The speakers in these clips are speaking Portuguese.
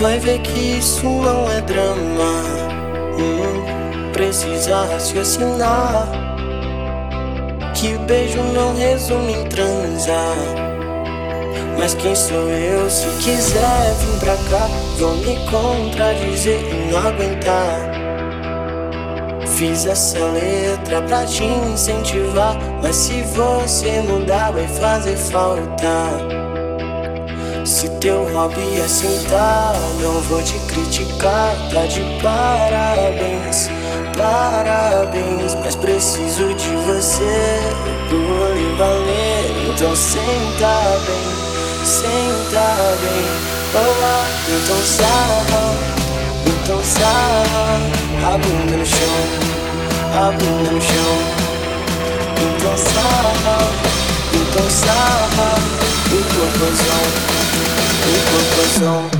Vai ver que isso não é drama. Hum, precisa raciocinar. Que beijo não resume em transar. Mas quem sou eu? Se quiser vir pra cá, vou me contradizer e não aguentar. Fiz essa letra pra te incentivar. Mas se você mudar, vai fazer falta. Se teu hobby é sentar, não vou te criticar. Tá de parabéns, parabéns. Mas preciso de você por lhe valer. Então senta bem, senta bem. Olá, então sarra, então sarra. A bunda no chão a bunda no chão. Então sarra, então sarra, o corpozão, o corpozão.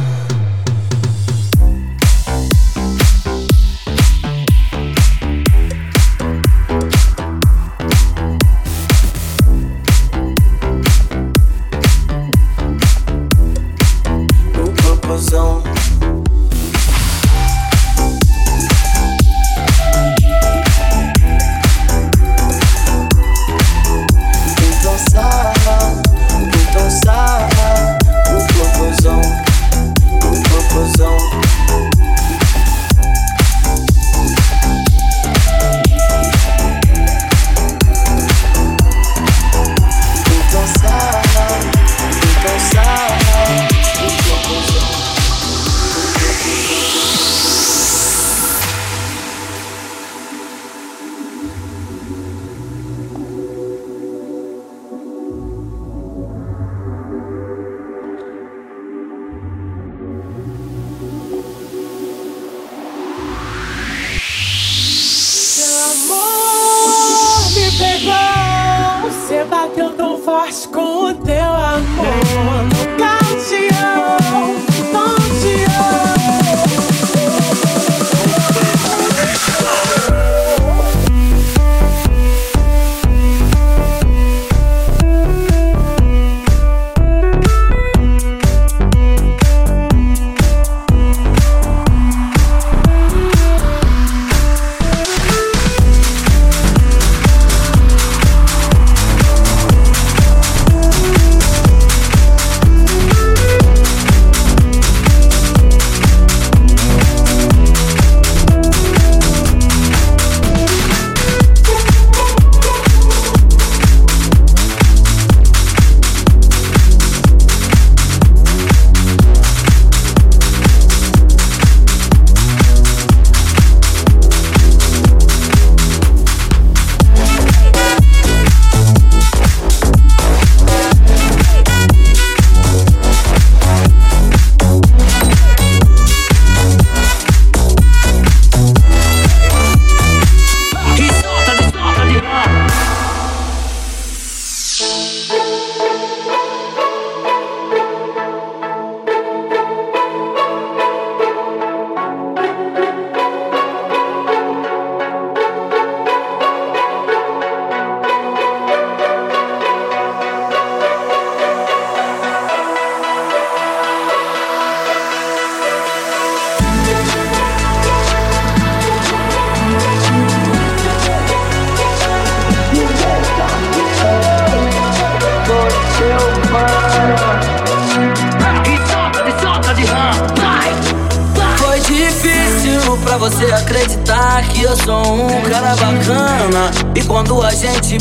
faz com teu amor.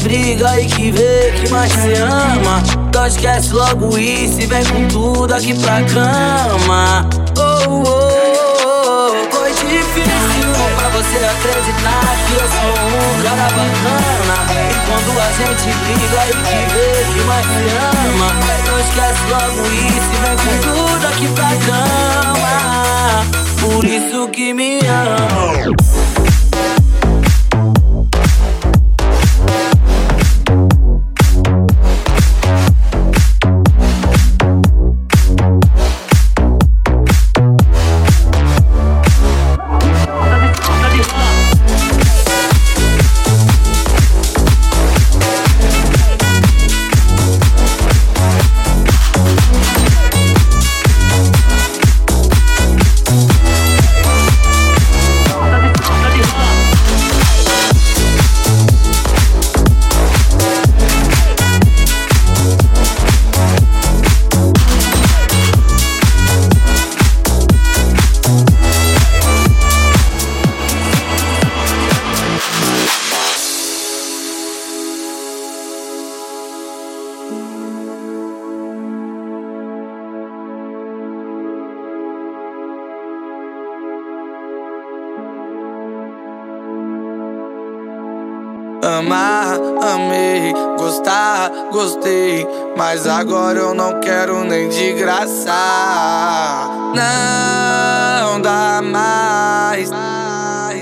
briga e que vê que mais se ama. Então esquece logo isso e vem com tudo aqui pra cama. Oh, oh, oh, oh, foi difícil pra você acreditar que eu sou um cara bacana. E quando a gente briga e que vê que mais se ama. Então esquece logo isso e vem com tudo aqui pra cama. Por isso que me ama. Amar, amei, gostar, gostei. Mas agora eu não quero nem de graça. Não dá mais.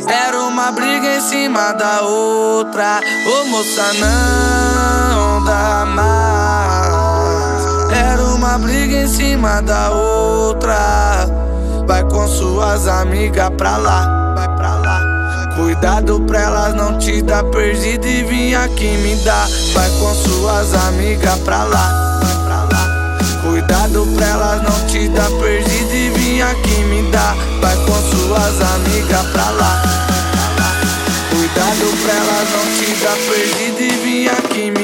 Era uma briga em cima da outra. Ô moça, não dá mais. Era uma briga em cima da outra. Vai com suas amigas pra lá, vai pra lá. Cuidado pra elas não te dar perdido e vir aqui me dar. Vai com suas amigas pra lá. Cuidado pra elas não te dar perdido e vir aqui me dar. Vai com suas amigas pra lá. Cuidado pra elas não te dar perdido e vir aqui me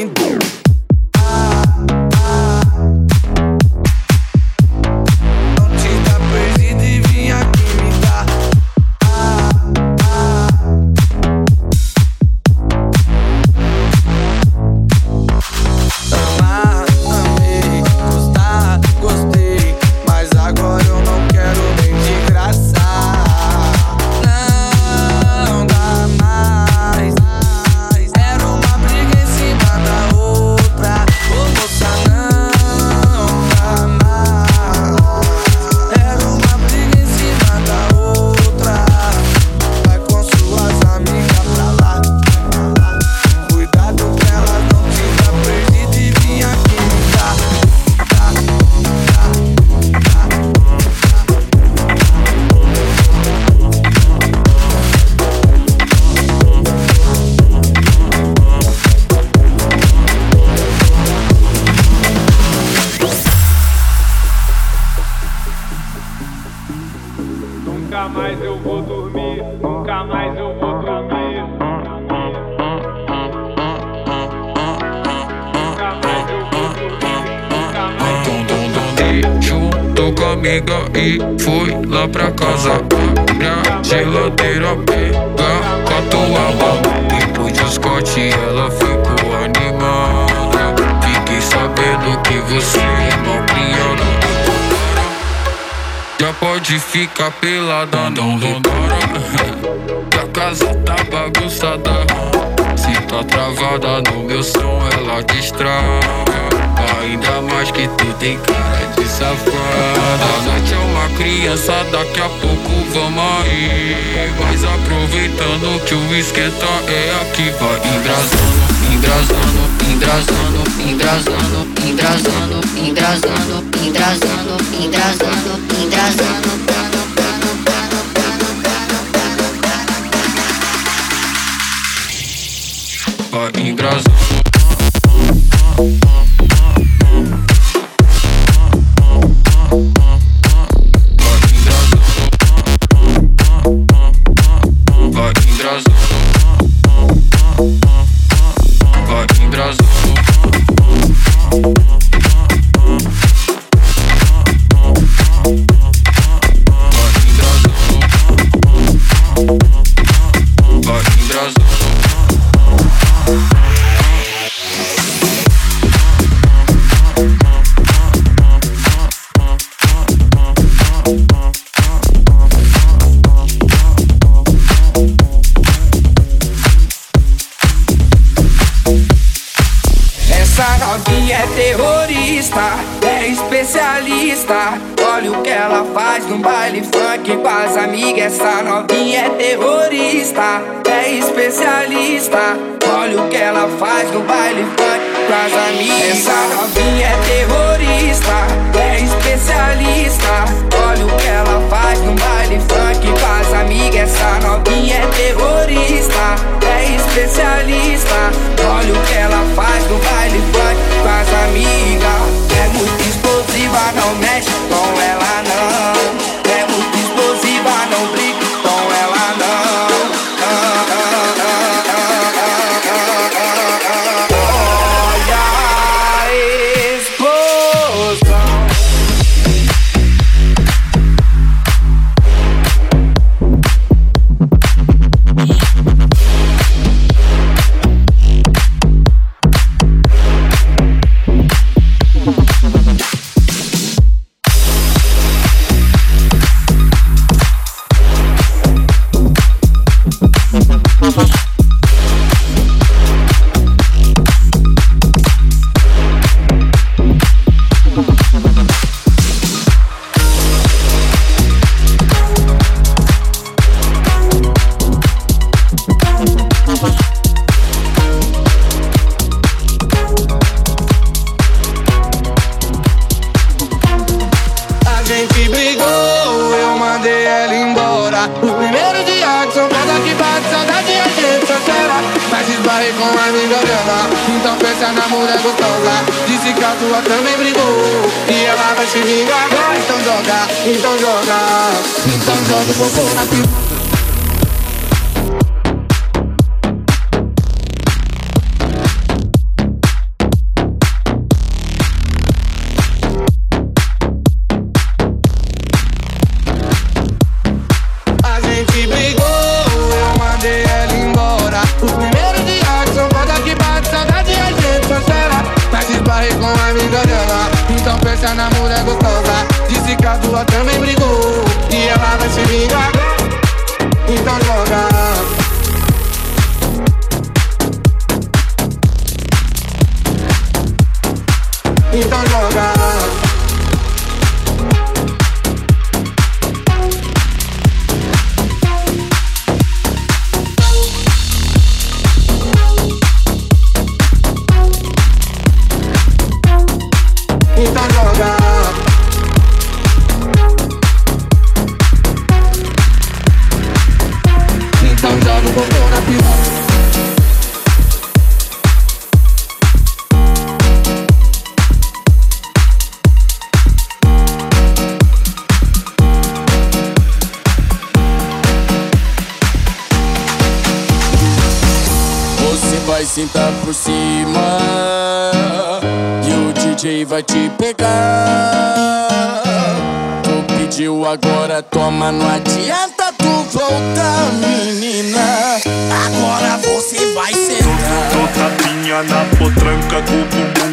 fica pelada, não repara Que a casa tá bagunçada Se tá travada no meu som, ela distrai Ainda mais que tu tem cara de safada A noite é uma criança, daqui a pouco vamos aí Mas aproveitando que o esquenta é aqui Vai engrasando, engrasando, engrasando, engrasando, engrasando, engrasando, небо и гроза Vai engrasando Essa novinha é terrorista, é especialista. Olha o que ela faz no baile funk com as amigas. Essa novinha é terrorista, é especialista. Olha o que ela faz no baile funk com as amigas. Essa novinha é terrorista, é especialista. Olha o que ela faz no baile funk com as amigas. É muito explosiva, não mexe se vingar Então joga, então joga Então joga o popô na piroca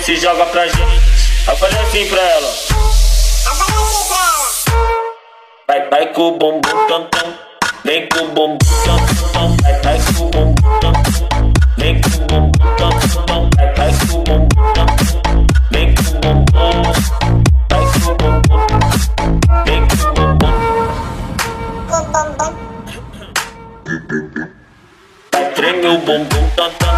joga pra gente. Vai fazer assim pra ela. Vai, vai com o bumbum tam tam. Vem com o bumbum tam tam. Vai, vai com o bumbum tam tam. Vem com o bumbum tam tam. Vai, vai com o bumbum tam tam. Vem com o bumbum. Vai com o bumbum. Vem com o bumbum. Vai treme o bumbum tam. Tam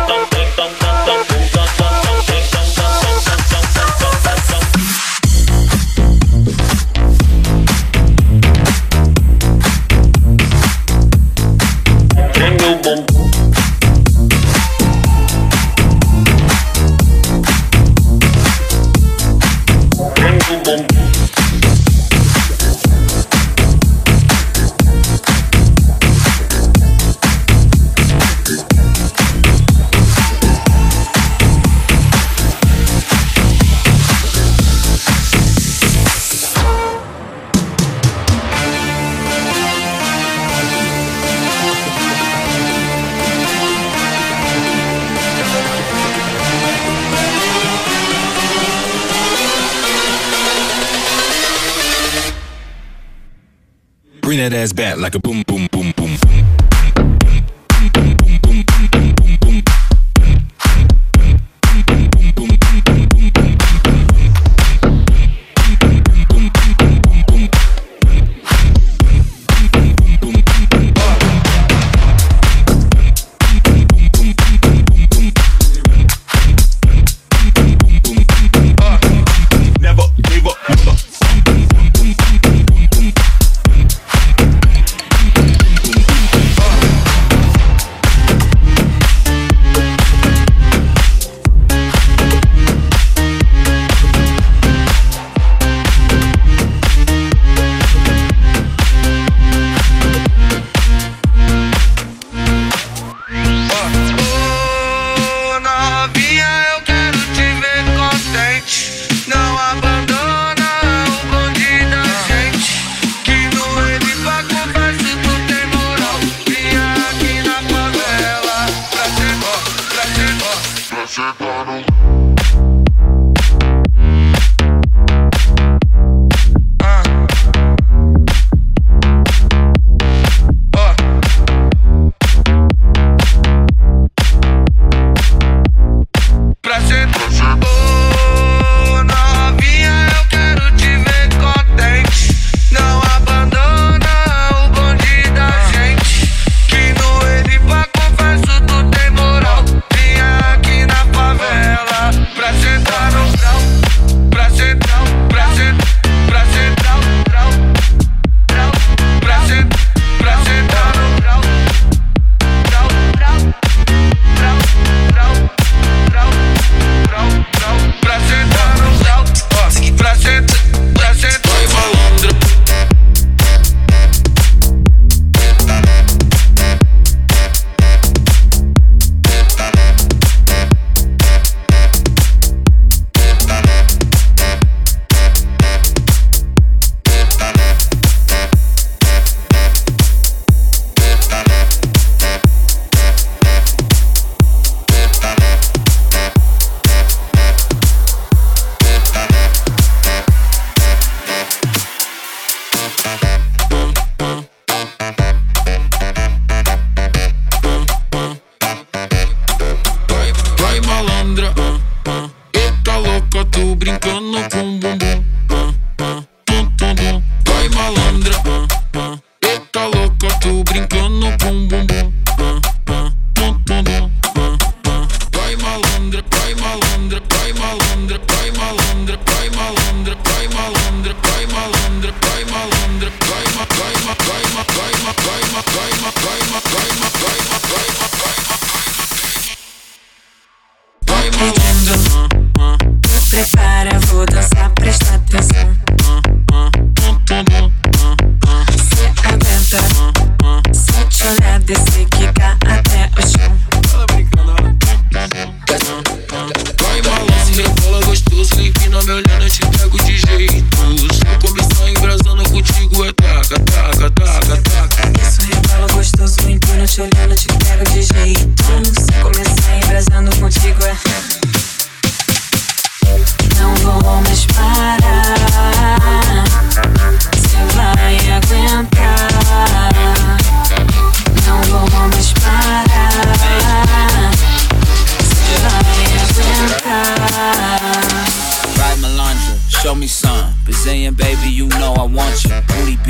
ass back like a boom, boom, boom, boom.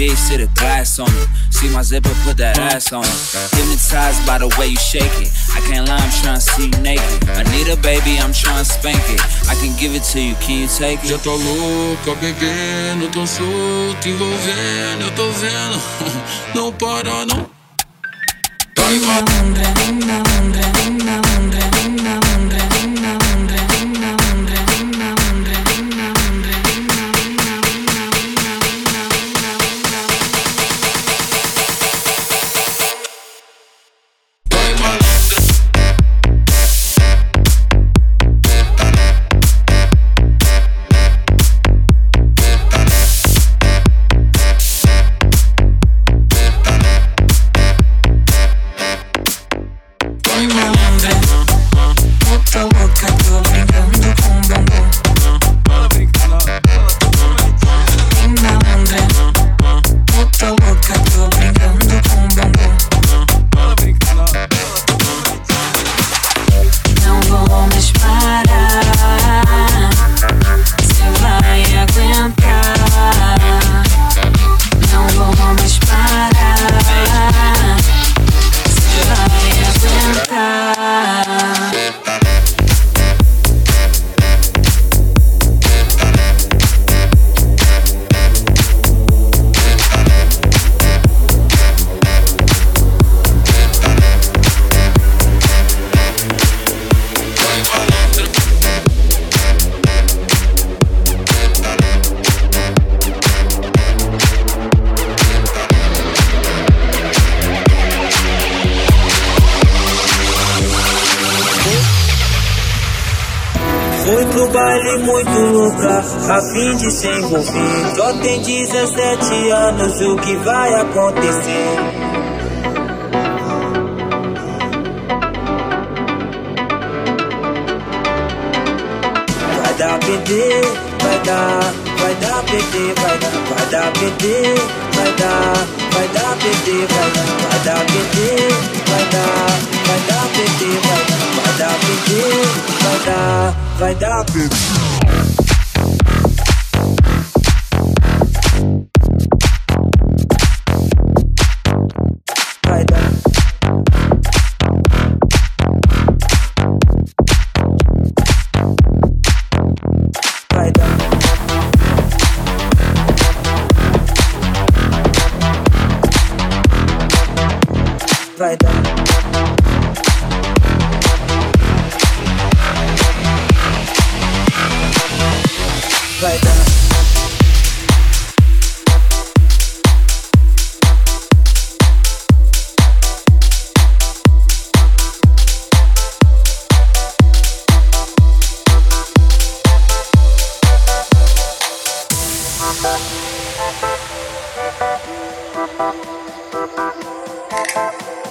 big shit a glass on it. See my zipper, put that ass on it. Hypnotized by the way you shake it. I can't lie, I'm trying to see you naked. I need a baby, I'm trying to spank it. I can give it to you, can you take it? Já tô louca, bebendo, tô solto, envolvendo, tô vendo. Não para, não. Linda, linda, linda, linda, linda, linda, linda, linda, linda, linda, linda, linda, linda, linda, linda, a fim de se envolver. Só tem 17 anos, o que vai acontecer? Vai dar PT, vai dar, vai dar PT, vai dar, vai dar PT, vai dar, vai dar PT, vai dar, vai dar PT, vai dar, vai dar PT, vai dar, vai dar PT, vai dar, vai dar PT.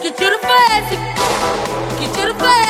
Get tiro foi esse? Que tiro foi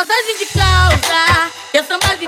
saudade de causa, que samba de